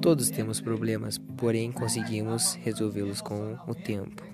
Todos temos problemas, porém conseguimos resolvê-los com o tempo.